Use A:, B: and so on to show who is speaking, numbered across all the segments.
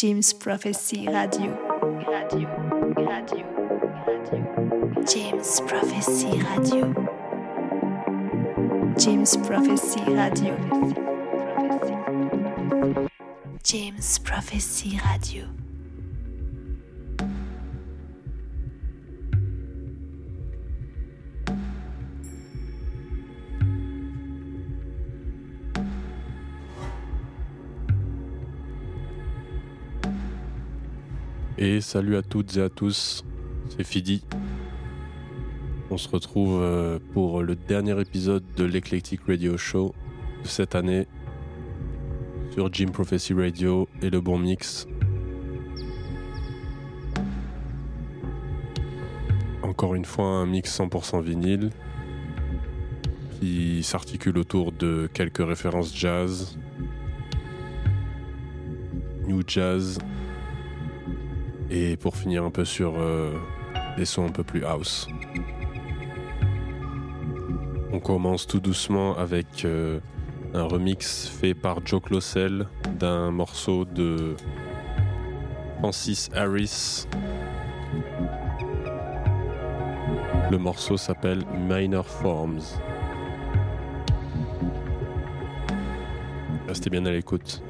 A: James Prophecy Radio. Radio, radio, radio. James Prophecy Radio. James Prophecy Radio. James Prophecy Radio.
B: Et salut à toutes et à tous, c'est Fidi. On se retrouve euh, pour le dernier épisode de l'Eclectic Radio Show de cette année sur Jim Prophecy Radio et le bon mix. Encore une fois, un mix 100% vinyle qui s'articule autour de quelques références jazz, new jazz et pour finir un peu sur euh, des sons un peu plus house. On commence tout doucement avec euh, un remix fait par Joe Closell d'un morceau de Francis Harris. Le morceau s'appelle Minor Forms. Restez bien à l'écoute.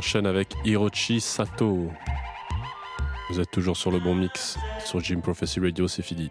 B: Enchaîne avec Hirochi Sato. Vous êtes toujours sur le bon mix. Sur Jim Prophecy Radio, c'est fini.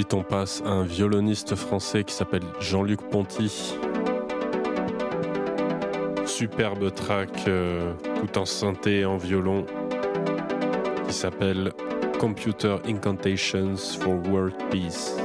B: Et tout de suite, on passe à un violoniste français qui s'appelle Jean-Luc Ponty. Superbe track euh, tout en synthé et en violon qui s'appelle Computer Incantations for World Peace.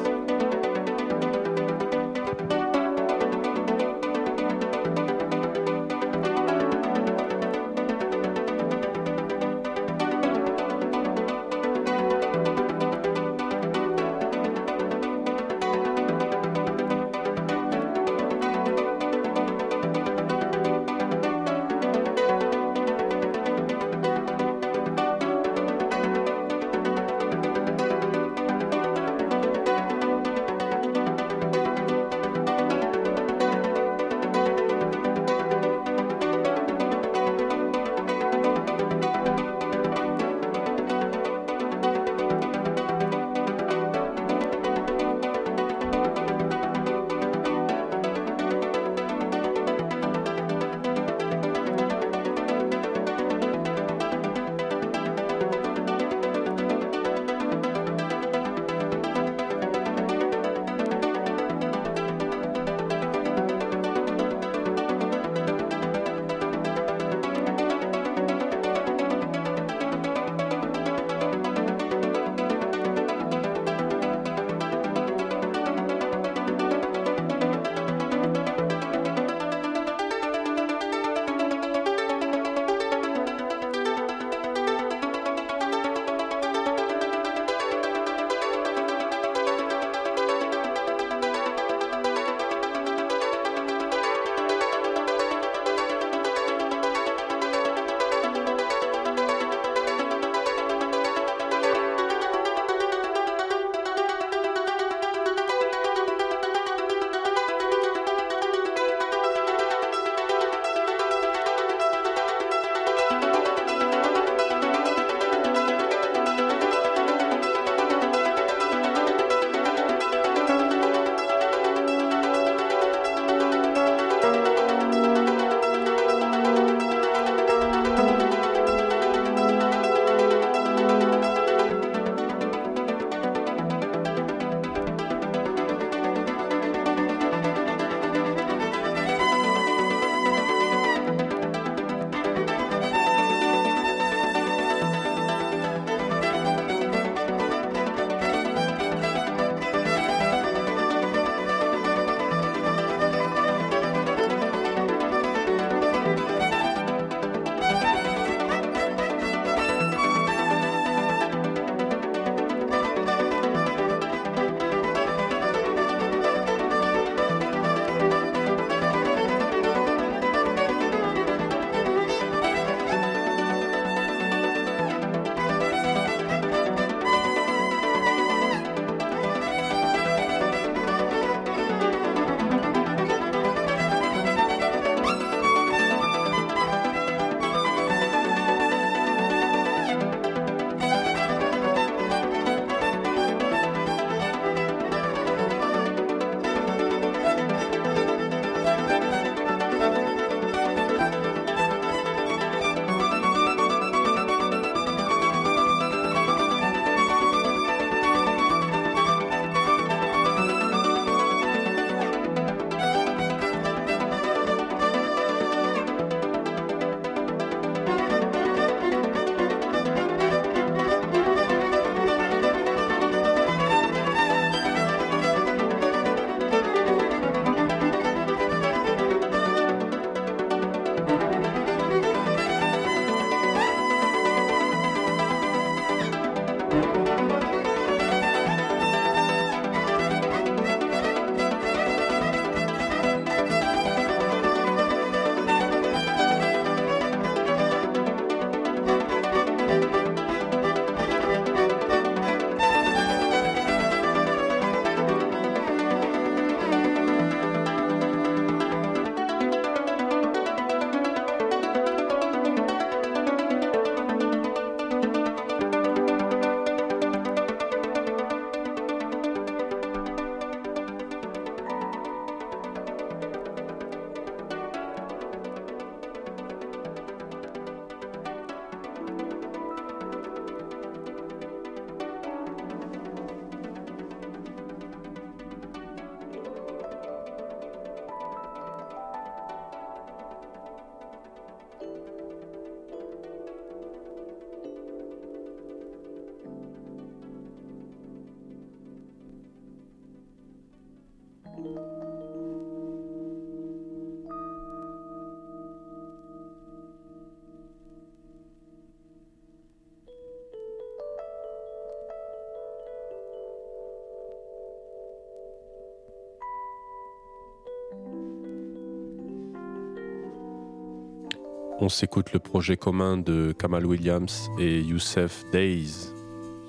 B: On s'écoute le projet commun de Kamal Williams et Youssef Days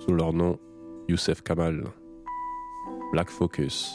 B: sous leur nom Youssef Kamal. Black Focus.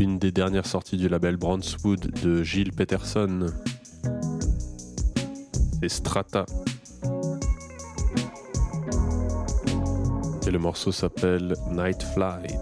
B: Une des dernières sorties du label Brownswood de Gilles Peterson. C'est Strata. Et le morceau s'appelle Night Flight.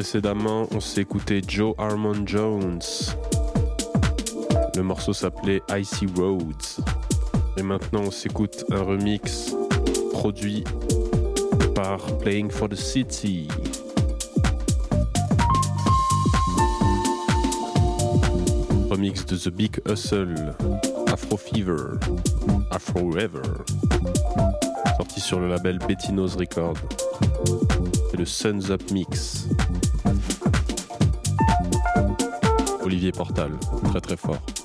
B: Précédemment, on s'est écouté Joe Harmon Jones. Le morceau s'appelait Icy Roads. Et maintenant, on s'écoute un remix produit par Playing for the City. Remix de The Big Hustle, Afro Fever, Afro Ever. Sorti sur le label Bettino's Record. C'est le Suns Up Mix. Olivier Portal, très très fort.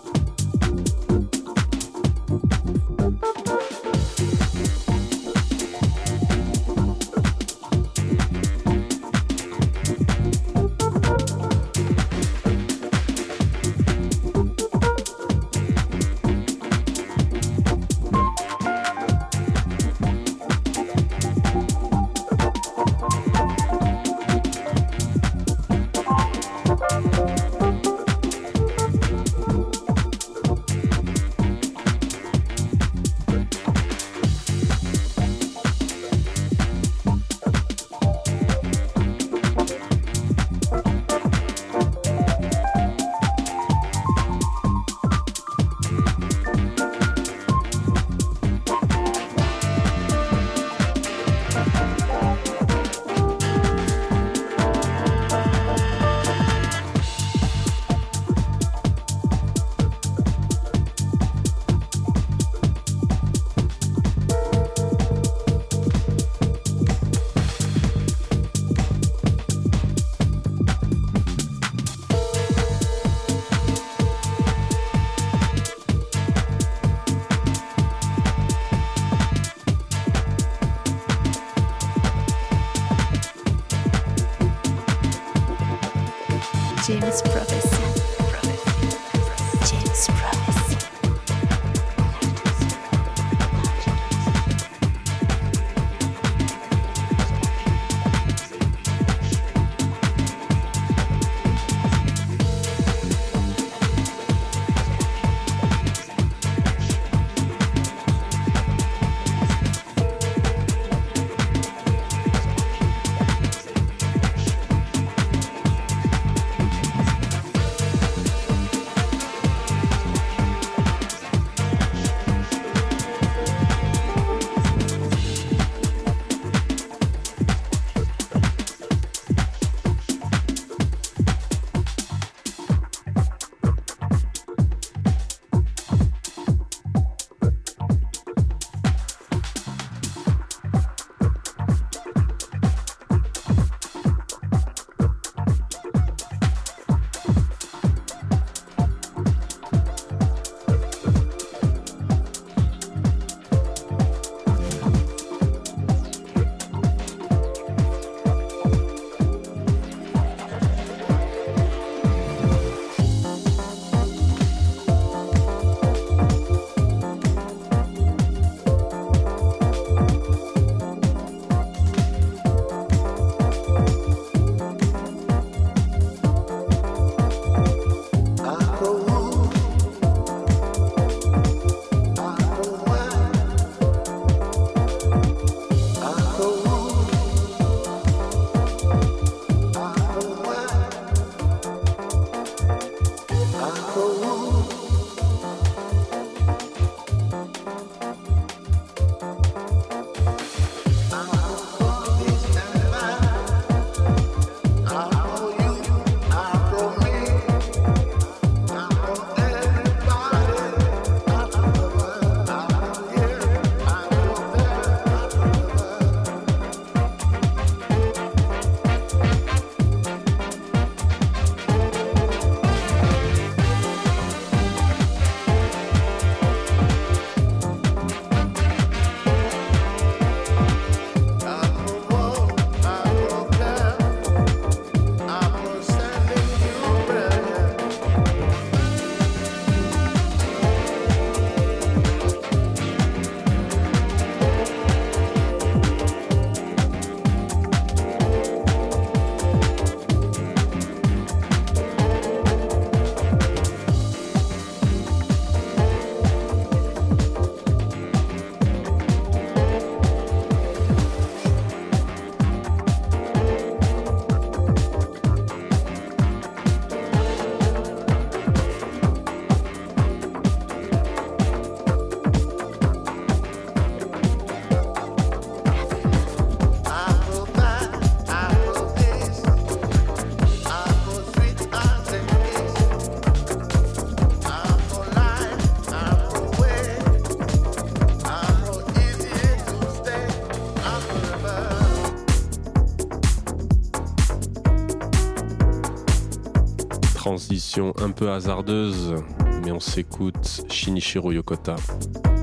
B: Un peu hasardeuse, mais on s'écoute Shinichiro Yokota,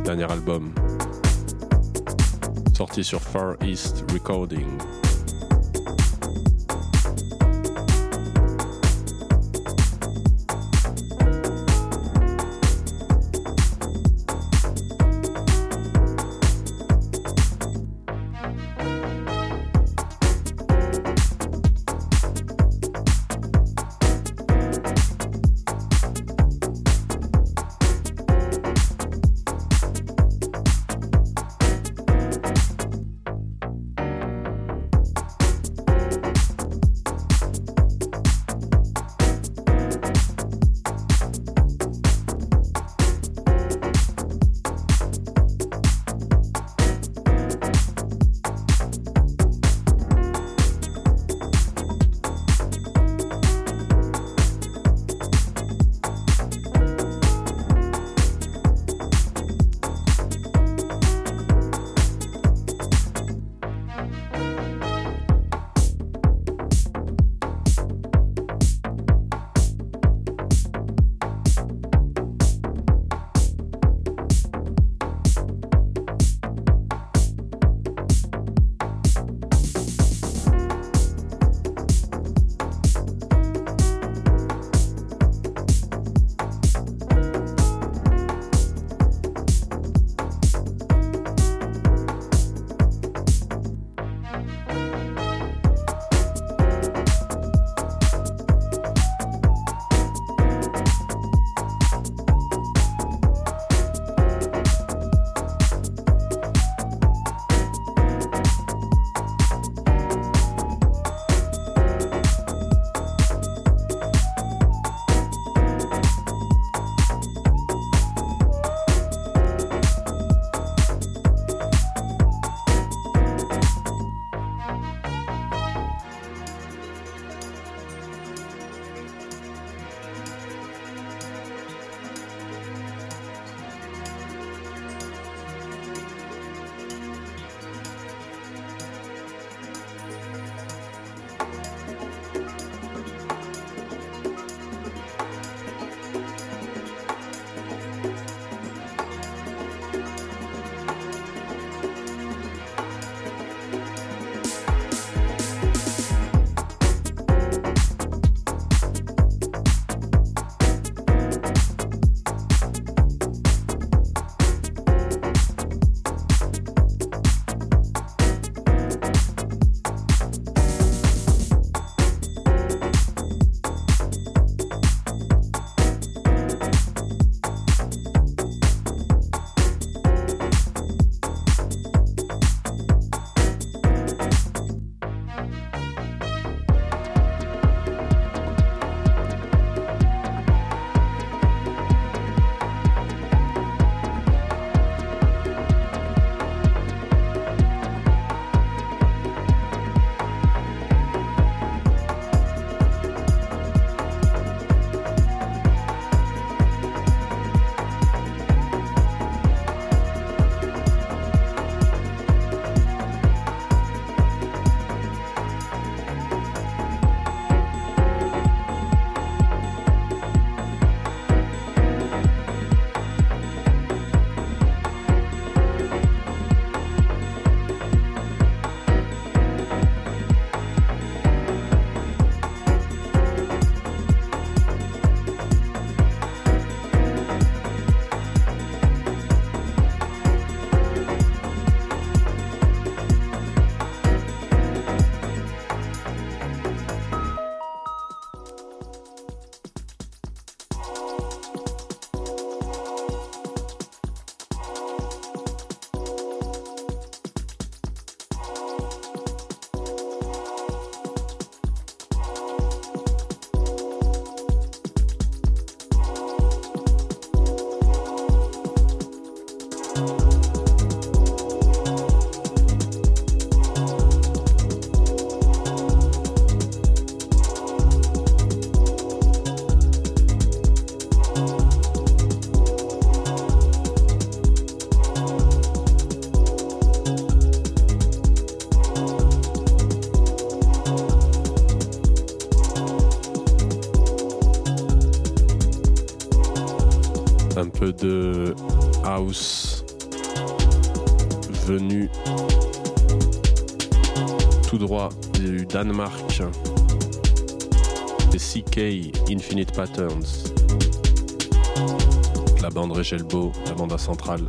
B: dernier album, sorti sur Far East Recording. Tout droit du Danemark. C'est CK Infinite Patterns. La bande Regelbo, la bande à centrale.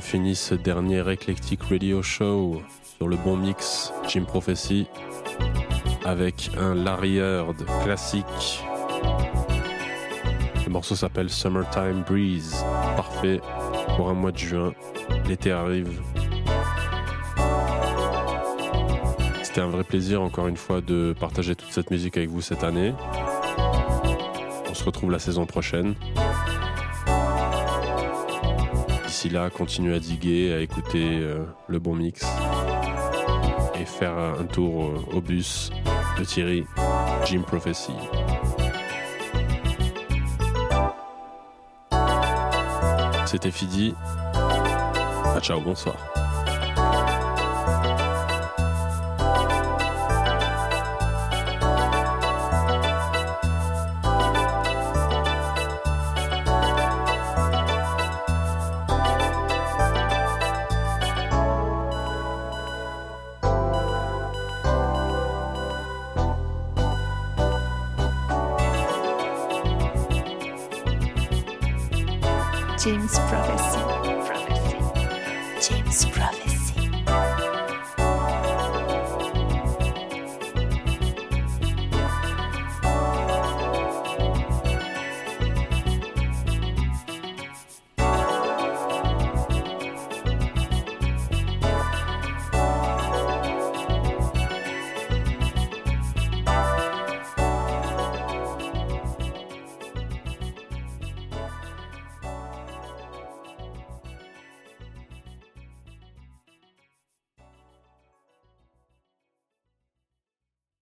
B: Finit ce dernier Eclectic Radio Show sur le bon mix Jim Prophecy avec un Larry Heard classique. Le morceau s'appelle Summertime Breeze. Parfait pour un mois de juin. L'été arrive. C'était un vrai plaisir, encore une fois, de partager toute cette musique avec vous cette année. On se retrouve la saison prochaine. Là, continuez à diguer, à écouter euh, le bon mix et faire un tour au bus de Thierry, Jim Prophecy. C'était Fidi. Ah, ciao, bonsoir.